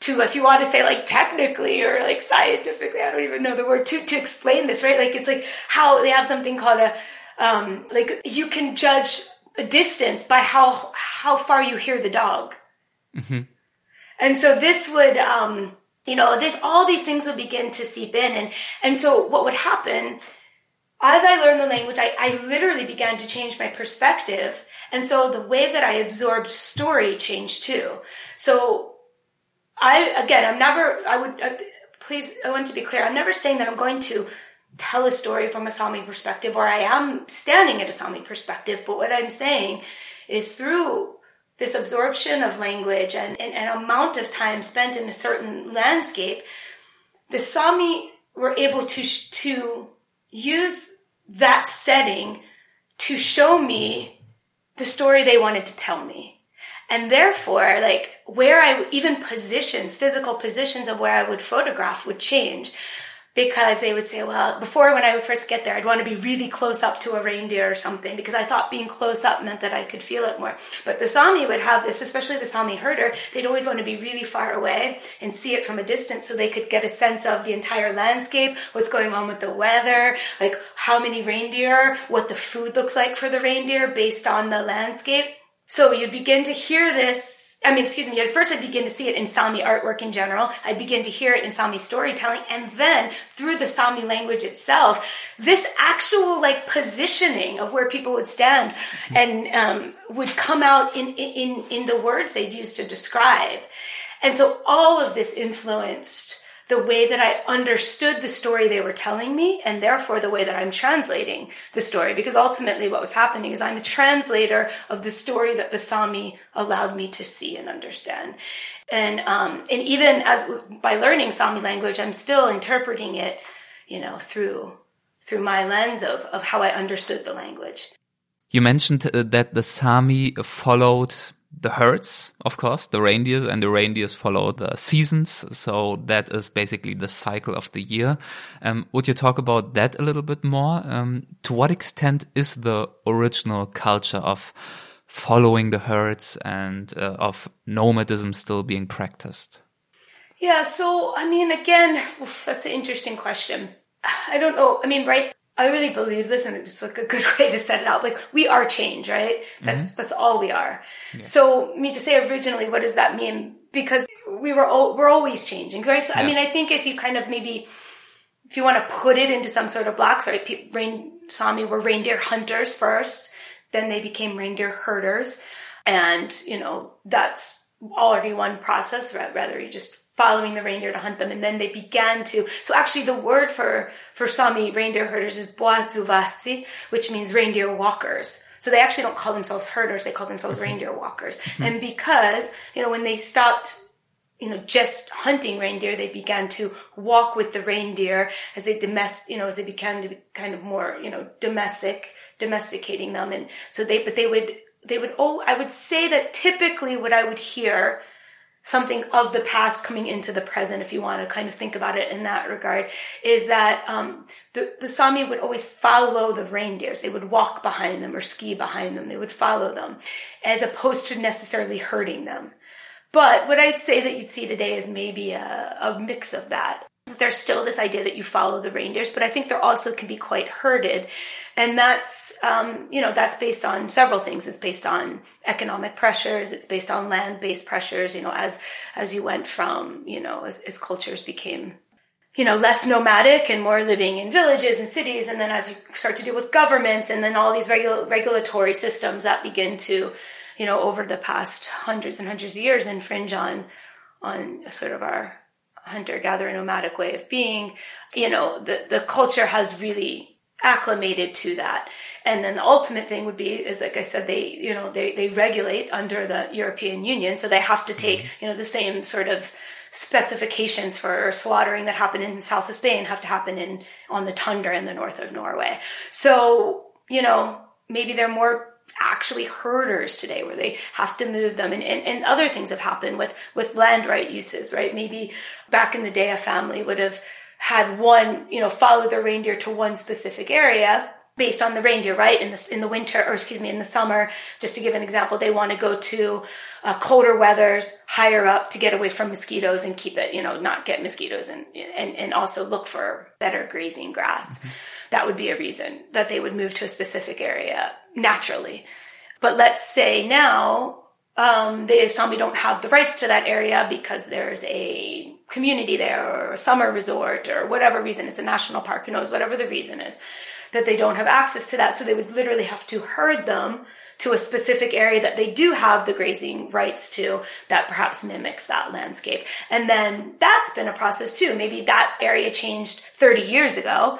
S1: to, if you want to say like technically or like scientifically, I don't even know the word to, to explain this, right? Like it's like how they have something called a, um, like you can judge a distance by how, how far you hear the dog. Mm-hmm. And so this would, um, you know, this, all these things would begin to seep in. And, and so what would happen as I learned the language, I, I literally began to change my perspective. And so the way that I absorbed story changed too. So I, again, I'm never, I would, uh, please, I want to be clear. I'm never saying that I'm going to tell a story from a Sami perspective or I am standing at a Sami perspective. But what I'm saying is through this absorption of language and an amount of time spent in a certain landscape, the Sami were able to, to use that setting to show me the story they wanted to tell me. And therefore, like where I even positions, physical positions of where I would photograph would change because they would say, well, before when I would first get there, I'd want to be really close up to a reindeer or something because I thought being close up meant that I could feel it more. But the Sami would have this, especially the Sami herder, they'd always want to be really far away and see it from a distance so they could get a sense of the entire landscape, what's going on with the weather, like how many reindeer, what the food looks like for the reindeer based on the landscape. So you'd begin to hear this I mean, excuse me, at first I'd begin to see it in Sami artwork in general. I'd begin to hear it in Sami storytelling. And then through the Sami language itself, this actual like positioning of where people would stand and um, would come out in, in, in the words they'd use to describe. And so all of this influenced the way that I understood the story they were telling me and therefore the way that I'm translating the story. Because ultimately what was happening is I'm a translator of the story that the Sami allowed me to see and understand. And, um, and even as by learning Sami language, I'm still interpreting it, you know, through, through my lens of, of how I understood the language.
S3: You mentioned uh, that the Sami followed the herds, of course, the reindeers, and the reindeers follow the seasons. So that is basically the cycle of the year. Um, would you talk about that a little bit more? Um, to what extent is the original culture of following the herds and uh, of nomadism still being practiced?
S1: Yeah, so I mean, again, that's an interesting question. I don't know. I mean, right I really believe this, and it's like a good way to set it out. Like we are change, right? That's mm-hmm. that's all we are. Yeah. So, me to say originally, what does that mean? Because we were all, we're always changing, right? So, yeah. I mean, I think if you kind of maybe if you want to put it into some sort of blocks, right? Rain Sami were reindeer hunters first, then they became reindeer herders, and you know that's already one process. Rather, you just following the reindeer to hunt them. And then they began to, so actually the word for, for Sami reindeer herders is boazovázzi, which means reindeer walkers. So they actually don't call themselves herders, they call themselves mm-hmm. reindeer walkers. Mm-hmm. And because, you know, when they stopped you know, just hunting reindeer, they began to walk with the reindeer as they domest, you know, as they began to be kind of more, you know, domestic, domesticating them. And so they, but they would, they would, oh, I would say that typically what I would hear something of the past coming into the present, if you want to kind of think about it in that regard, is that um, the, the Sami would always follow the reindeers. They would walk behind them or ski behind them. They would follow them as opposed to necessarily hurting them. But what I'd say that you'd see today is maybe a, a mix of that there's still this idea that you follow the reindeers, but I think there also can be quite herded. And that's, um, you know, that's based on several things. It's based on economic pressures. It's based on land-based pressures, you know, as, as you went from, you know, as, as cultures became, you know, less nomadic and more living in villages and cities. And then as you start to deal with governments and then all these regul- regulatory systems that begin to, you know, over the past hundreds and hundreds of years infringe on, on sort of our, hunter gatherer nomadic way of being, you know, the, the culture has really acclimated to that. And then the ultimate thing would be is like I said, they, you know, they, they regulate under the European Union. So they have to take, mm-hmm. you know, the same sort of specifications for slaughtering that happen in south of Spain have to happen in on the tundra in the north of Norway. So, you know, maybe they're more actually herders today where they have to move them and, and, and other things have happened with, with land right uses, right? Maybe back in the day, a family would have had one, you know, follow their reindeer to one specific area based on the reindeer, right? In the, in the winter, or excuse me, in the summer, just to give an example, they want to go to uh, colder weathers higher up to get away from mosquitoes and keep it, you know, not get mosquitoes and, and, and also look for better grazing grass. Mm-hmm. That would be a reason that they would move to a specific area naturally. But let's say now, um, the Sami don't have the rights to that area because there's a community there or a summer resort or whatever reason. It's a national park, who knows, whatever the reason is that they don't have access to that. So they would literally have to herd them to a specific area that they do have the grazing rights to that perhaps mimics that landscape. And then that's been a process too. Maybe that area changed 30 years ago.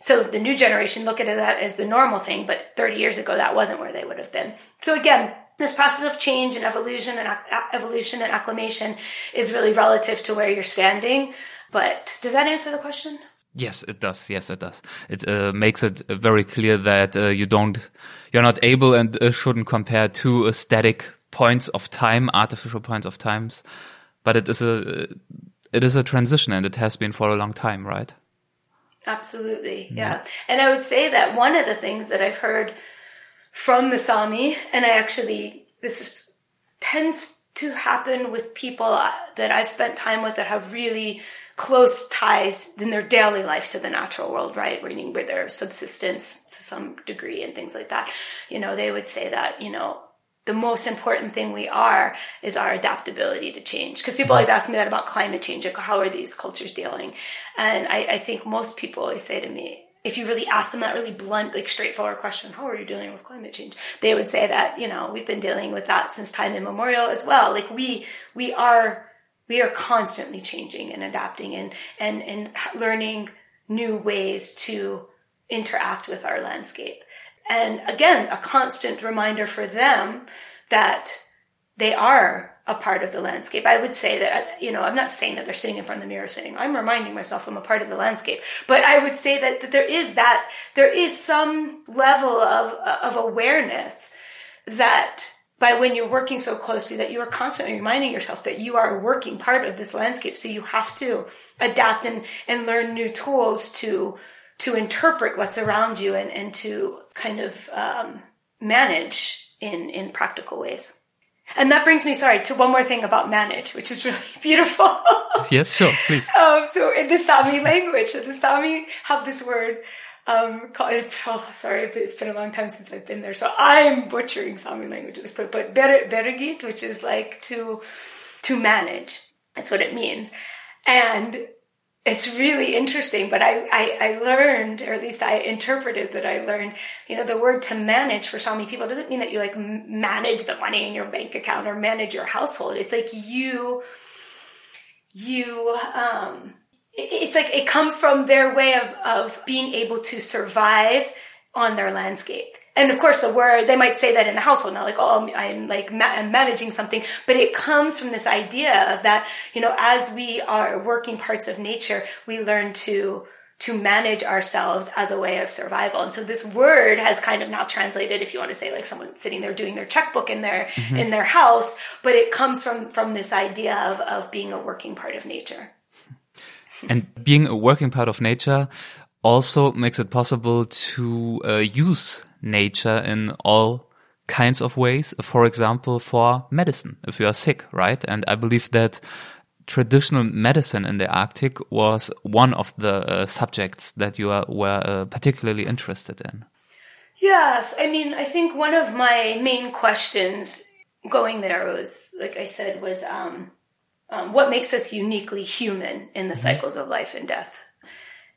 S1: So the new generation look at that as the normal thing, but 30 years ago, that wasn't where they would have been. So again, this process of change and evolution and evolution and acclimation is really relative to where you're standing. But does that answer the question?
S3: Yes, it does. Yes, it does. It uh, makes it very clear that uh, you don't, you're not able and uh, shouldn't compare two static points of time, artificial points of times, but it is a, it is a transition and it has been for a long time, right?
S1: Absolutely. Yeah. yeah. And I would say that one of the things that I've heard from the Sami, and I actually, this is, tends to happen with people that I've spent time with that have really close ties in their daily life to the natural world, right? Meaning with their subsistence to some degree and things like that. You know, they would say that, you know, the most important thing we are is our adaptability to change. Because people always ask me that about climate change, like how are these cultures dealing? And I, I think most people always say to me, if you really ask them that really blunt, like straightforward question, how are you dealing with climate change? They would say that, you know, we've been dealing with that since time immemorial as well. Like we, we are, we are constantly changing and adapting and, and, and learning new ways to interact with our landscape. And again, a constant reminder for them that they are a part of the landscape. I would say that, you know, I'm not saying that they're sitting in front of the mirror saying, I'm reminding myself I'm a part of the landscape. But I would say that, that there is that, there is some level of, of awareness that by when you're working so closely that you are constantly reminding yourself that you are a working part of this landscape. So you have to adapt and, and learn new tools to, to interpret what's around you and, and to kind of, um, manage in, in practical ways. And that brings me, sorry, to one more thing about manage, which is really beautiful.
S3: yes, sure, please.
S1: Um, so in the Sami language, the Sami have this word um, called, oh, sorry, it's been a long time since I've been there, so I'm butchering Sami language at this point, but ber- birget, which is like to, to manage. That's what it means. And it's really interesting, but I, I, I, learned, or at least I interpreted that I learned, you know, the word to manage for Sami people doesn't mean that you like manage the money in your bank account or manage your household. It's like you, you, um, it's like it comes from their way of, of being able to survive on their landscape and of course the word they might say that in the household not like oh i'm like ma- I'm managing something. But it comes from this idea of that you know as we are working parts of nature we learn to to manage ourselves as a way of survival. And so this word has kind of now translated if you want to say like someone sitting there doing their checkbook in their mm-hmm. in their house but it comes from from this idea of of being a working part of nature.
S3: And being a working part of nature also makes it possible to uh, use nature in all kinds of ways. For example, for medicine, if you are sick, right? And I believe that traditional medicine in the Arctic was one of the uh, subjects that you are, were uh, particularly interested in.
S1: Yes, I mean, I think one of my main questions going there was, like I said, was um, um, what makes us uniquely human in the mm-hmm. cycles of life and death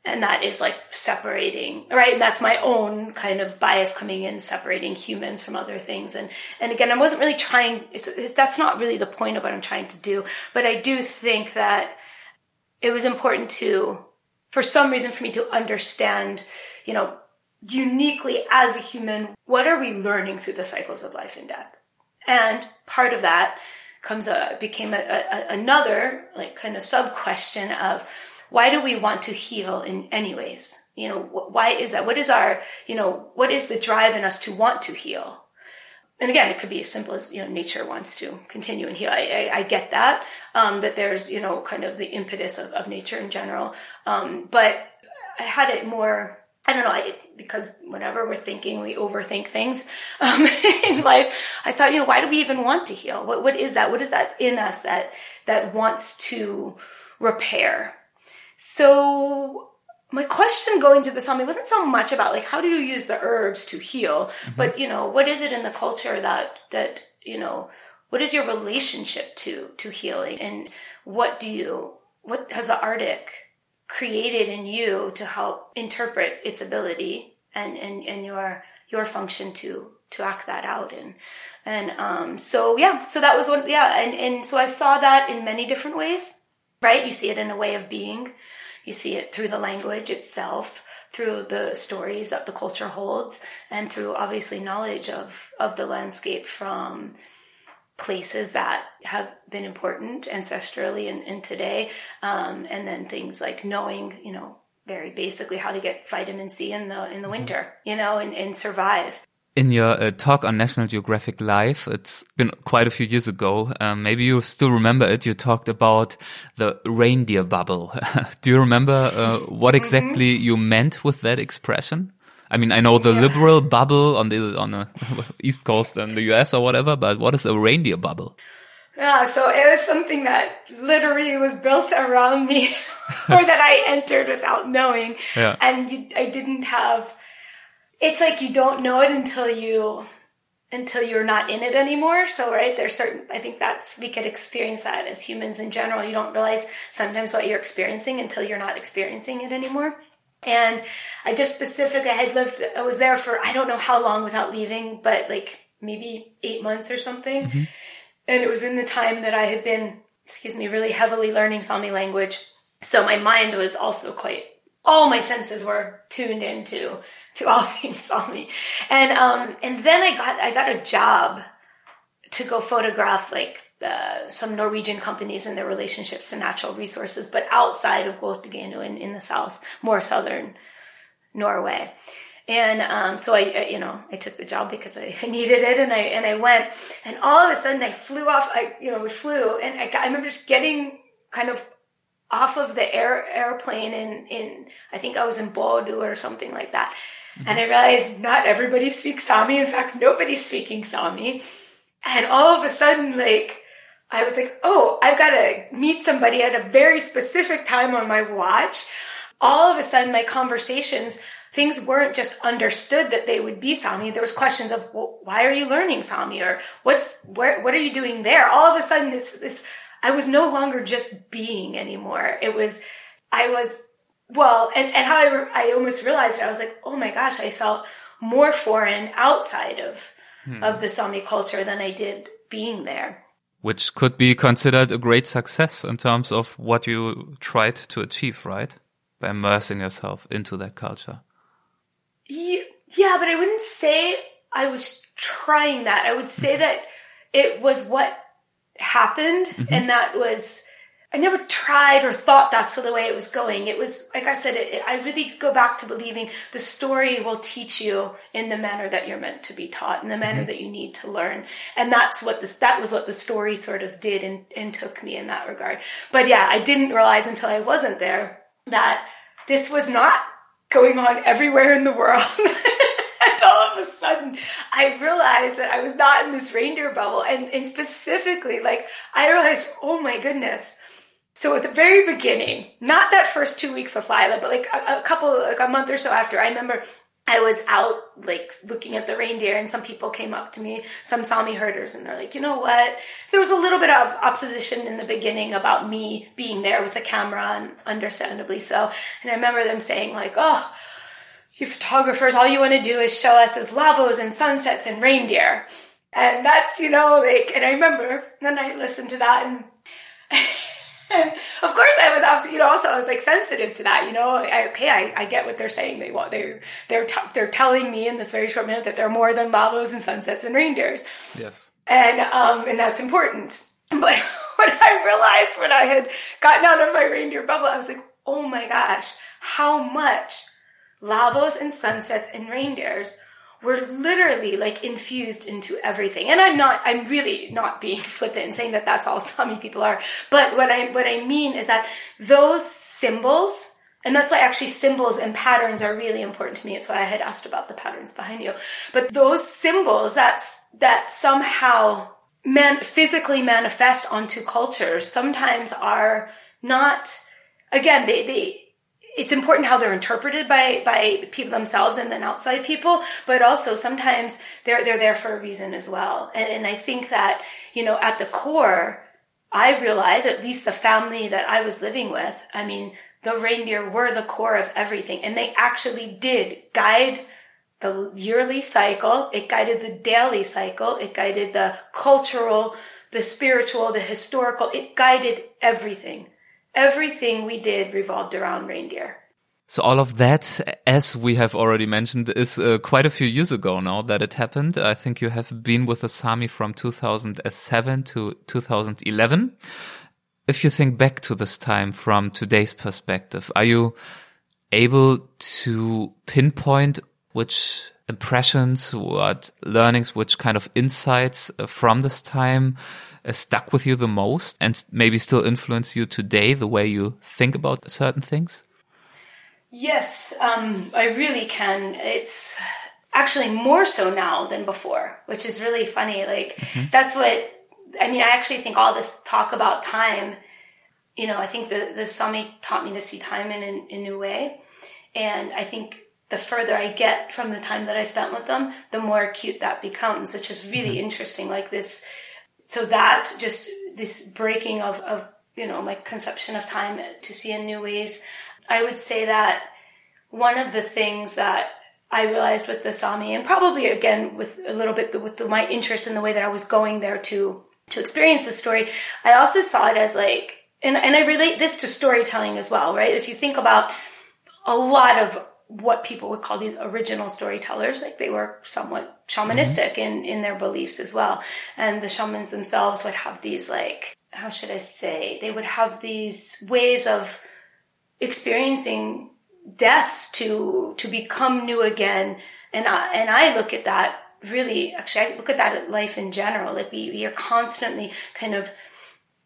S1: and that is like separating right? And that's my own kind of bias coming in separating humans from other things. And and again i wasn't really trying that's not really the point of what i'm trying to do. But i do think that it was important to for some reason for me to understand you know uniquely as a human what are we learning through the cycles of life and death? And part of that comes uh, a became a, a, another like kind of sub question of why do we want to heal in any ways? You know, why is that? What is our, you know, what is the drive in us to want to heal? And again, it could be as simple as, you know, nature wants to continue and heal. I, I, I get that, um, that there's, you know, kind of the impetus of, of nature in general. Um, but I had it more, I don't know, I, because whenever we're thinking, we overthink things um, in life. I thought, you know, why do we even want to heal? What, what is that? What is that in us that that wants to repair? So my question going to the Sami wasn't so much about like how do you use the herbs to heal, mm-hmm. but you know, what is it in the culture that that, you know, what is your relationship to to healing? And what do you what has the Arctic created in you to help interpret its ability and and, and your your function to to act that out and and um so yeah so that was one yeah and and so I saw that in many different ways right? You see it in a way of being. You see it through the language itself, through the stories that the culture holds and through obviously knowledge of, of the landscape from places that have been important ancestrally and, and today. Um, and then things like knowing, you know, very basically how to get vitamin C in the, in the mm-hmm. winter, you know, and, and survive.
S3: In your uh, talk on National Geographic Live, it's been quite a few years ago. Um, maybe you still remember it. You talked about the reindeer bubble. Do you remember uh, what mm-hmm. exactly you meant with that expression? I mean, I know the yeah. liberal bubble on the on the east coast in the US or whatever, but what is a reindeer bubble?
S1: Yeah, so it was something that literally was built around me, or that I entered without knowing, yeah. and you, I didn't have. It's like you don't know it until you until you're not in it anymore. So, right, there's certain, I think that's, we could experience that as humans in general. You don't realize sometimes what you're experiencing until you're not experiencing it anymore. And I just specifically, I had lived, I was there for, I don't know how long without leaving, but like maybe eight months or something. Mm-hmm. And it was in the time that I had been, excuse me, really heavily learning Sami language. So my mind was also quite, all my senses were tuned into, to all things Sami. And, um, and then I got, I got a job to go photograph like uh, some Norwegian companies and their relationships to natural resources, but outside of Kautokeino in, in the south, more southern Norway. And um, so I, you know, I took the job because I needed it, and I and I went, and all of a sudden I flew off. I, you know, we flew, and I, got, I remember just getting kind of off of the air airplane in in I think I was in Bodø or something like that, mm-hmm. and I realized not everybody speaks Sami. In fact, nobody's speaking Sami, and all of a sudden, like I was like, oh, I've got to meet somebody at a very specific time on my watch. All of a sudden, my conversations, things weren't just understood that they would be Sami. There was questions of, well, why are you learning Sami? Or what's, where, what are you doing there? All of a sudden, it's this, I was no longer just being anymore. It was, I was, well, and, and how I, I almost realized it, I was like, oh my gosh, I felt more foreign outside of, hmm. of the Sami culture than I did being there
S3: which could be considered a great success in terms of what you tried to achieve, right? By immersing yourself into that culture.
S1: Yeah, but I wouldn't say I was trying that. I would say that it was what happened mm -hmm. and that was I never tried or thought that's the way it was going. It was, like I said, it, it, I really go back to believing the story will teach you in the manner that you're meant to be taught, in the manner mm-hmm. that you need to learn. And that's what this, that was what the story sort of did and, and took me in that regard. But yeah, I didn't realize until I wasn't there that this was not going on everywhere in the world. all of a sudden I realized that I was not in this reindeer bubble and, and specifically like I realized, oh my goodness, so at the very beginning, not that first two weeks of Lila, but like a, a couple, like a month or so after, I remember I was out like looking at the reindeer and some people came up to me, some Sami herders, and they're like, you know what? There was a little bit of opposition in the beginning about me being there with the camera and understandably so. And I remember them saying like, oh, you photographers, all you want to do is show us as lavvos and sunsets and reindeer. And that's, you know, like, and I remember, then I listened to that and of course, I was absolutely, you know, also I was like sensitive to that, you know. I, okay, I, I get what they're saying. They want they're they're t- they're telling me in this very short minute that they're more than lavvos and sunsets and reindeers.
S3: Yes,
S1: and um and that's important. But what I realized when I had gotten out of my reindeer bubble, I was like, oh my gosh, how much lavvos and sunsets and reindeers were literally like infused into everything. And I'm not, I'm really not being flippant and saying that that's all Sami people are. But what I, what I mean is that those symbols, and that's why actually symbols and patterns are really important to me. It's why I had asked about the patterns behind you. But those symbols that's, that somehow man, physically manifest onto cultures sometimes are not, again, they, they, it's important how they're interpreted by by people themselves and then outside people, but also sometimes they're they're there for a reason as well. And, and I think that you know at the core, I realized at least the family that I was living with. I mean, the reindeer were the core of everything, and they actually did guide the yearly cycle. It guided the daily cycle. It guided the cultural, the spiritual, the historical. It guided everything everything we did revolved around reindeer.
S3: So all of that, as we have already mentioned, is uh, quite a few years ago now that it happened. I think you have been with the Sami from 2007 to 2011. If you think back to this time from today's perspective, are you able to pinpoint which impressions, what learnings, which kind of insights uh, from this time stuck with you the most and maybe still influence you today, the way you think about certain things?
S1: Yes, um, I really can. It's actually more so now than before, which is really funny. Like, mm-hmm. that's what, I mean, I actually think all this talk about time, you know, I think the, the Sami taught me to see time in, in, in a new way. And I think the further I get from the time that I spent with them, the more acute that becomes, which is really mm-hmm. interesting. Like this, so that just this breaking of, of, you know, my conception of time to see in new ways. I would say that one of the things that I realized with the Sami, and probably again with a little bit with the, my interest in the way that I was going there to to experience the story, I also saw it as like, and and I relate this to storytelling as well, right? If you think about a lot of what people would call these original storytellers, like they were somewhat shamanistic mm-hmm. in in their beliefs as well, and the shamans themselves would have these like how should I say? They would have these ways of experiencing deaths to to become new again and I, and I look at that really actually I look at that at life in general like we, we are constantly kind of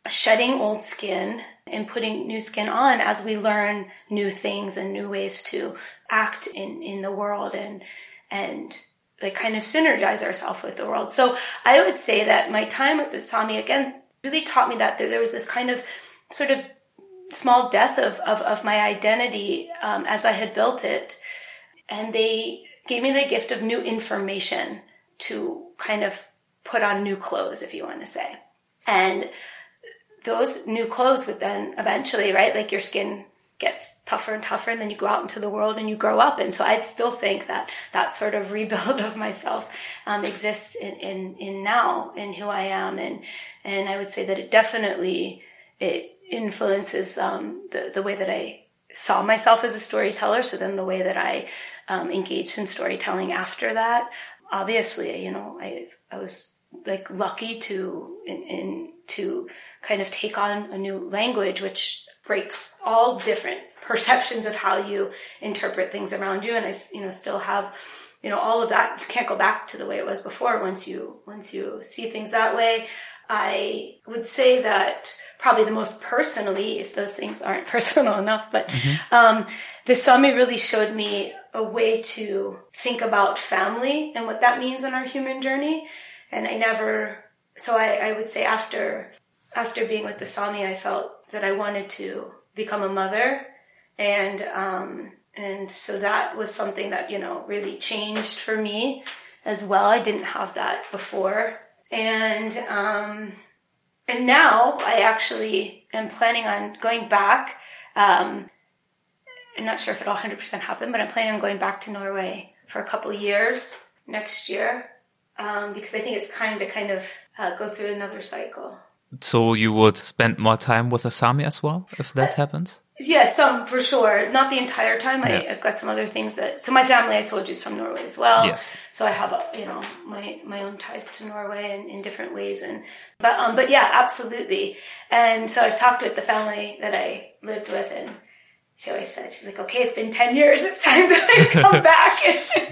S1: shedding old skin and putting new skin on as we learn new things and new ways to act in in the world and and like kind of synergize ourselves with the world so I would say that my time with the Sami again really taught me that there, there was this kind of sort of small death of, of, of my identity um, as I had built it. And they gave me the gift of new information to kind of put on new clothes, if you want to say. And those new clothes would then eventually, right, like your skin gets tougher and tougher and then you go out into the world and you grow up. And so I still think that that sort of rebuild of myself um, exists in, in, in now in who I am. And, and I would say that it definitely, it, influences um, the the way that I saw myself as a storyteller. So then the way that I um, engaged in storytelling after that, obviously, you know, I I was like lucky to in, in to kind of take on a new language, which breaks all different perceptions of how you interpret things around you. And I, you know, still have, you know, all of that. You can't go back to the way it was before once you, once you see things that way. I would say that probably the most personally, if those things aren't personal enough, but mm-hmm. um, the Sami really showed me a way to think about family and what that means on our human journey. And I never, so I, I would say after after being with the Sami, I felt that I wanted to become a mother, and um, and so that was something that you know really changed for me as well. I didn't have that before and um, and now I actually am planning on going back. Um, I'm not sure if it'll 100% happen, but I'm planning on going back to Norway for a couple years next year um, because I think it's time to kind of uh, go through another cycle.
S3: So you would spend more time with a Sami as well if that uh, happens?
S1: Yeah, some for sure. Not the entire time. Yeah. I, have got some other things that. So my family, I told you, is from Norway as well. Yes. So I have, a, you know, my my own ties to Norway in, in different ways, and but um, but yeah, absolutely. And so I've talked with the family that I lived with, and she always said, she's like, okay, it's been 10 years. It's time to like, come back.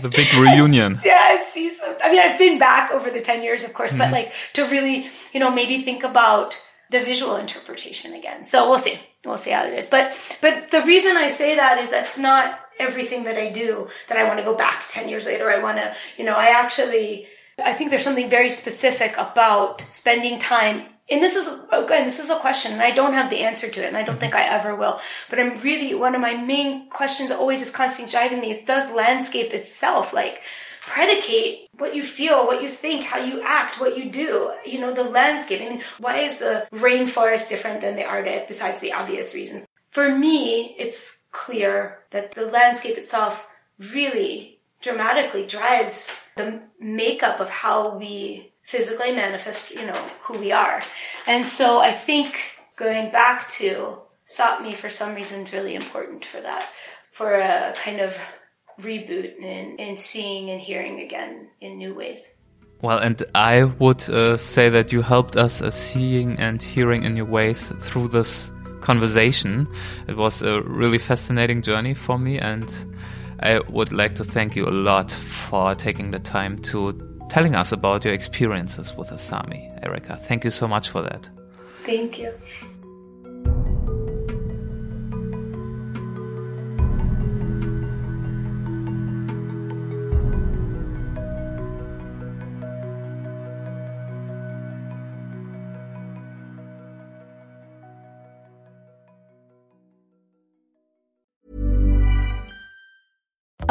S3: the big reunion.
S1: yeah, and see some, I mean, I've been back over the 10 years, of course, mm-hmm. but like to really, you know, maybe think about the visual interpretation again. So we'll see. We'll see how it is. But, but the reason I say that is that's not everything that I do that I want to go back 10 years later. I want to, you know, I actually, I think there's something very specific about spending time and this is oh, again this is a question and i don't have the answer to it and i don't mm-hmm. think i ever will but i'm really one of my main questions always is constantly driving me is does landscape itself like predicate what you feel, what you think, how you act, what you do. You know, the landscape. I mean, why is the rainforest different than the Arctic besides the obvious reasons? For me, it's clear that the landscape itself really dramatically drives the makeup of how we physically manifest, you know, who we are. And so I think going back to Sapmi for some reason is really important for that for a kind of reboot and, and seeing and hearing again in new ways.
S3: Well, and I would uh, say that you helped us uh, seeing and hearing in new ways through this conversation. It was a really fascinating journey for me, and I would like to thank you a lot for taking the time to telling us about your experiences with Asami, Erika. Thank you so much for that.
S1: Thank you.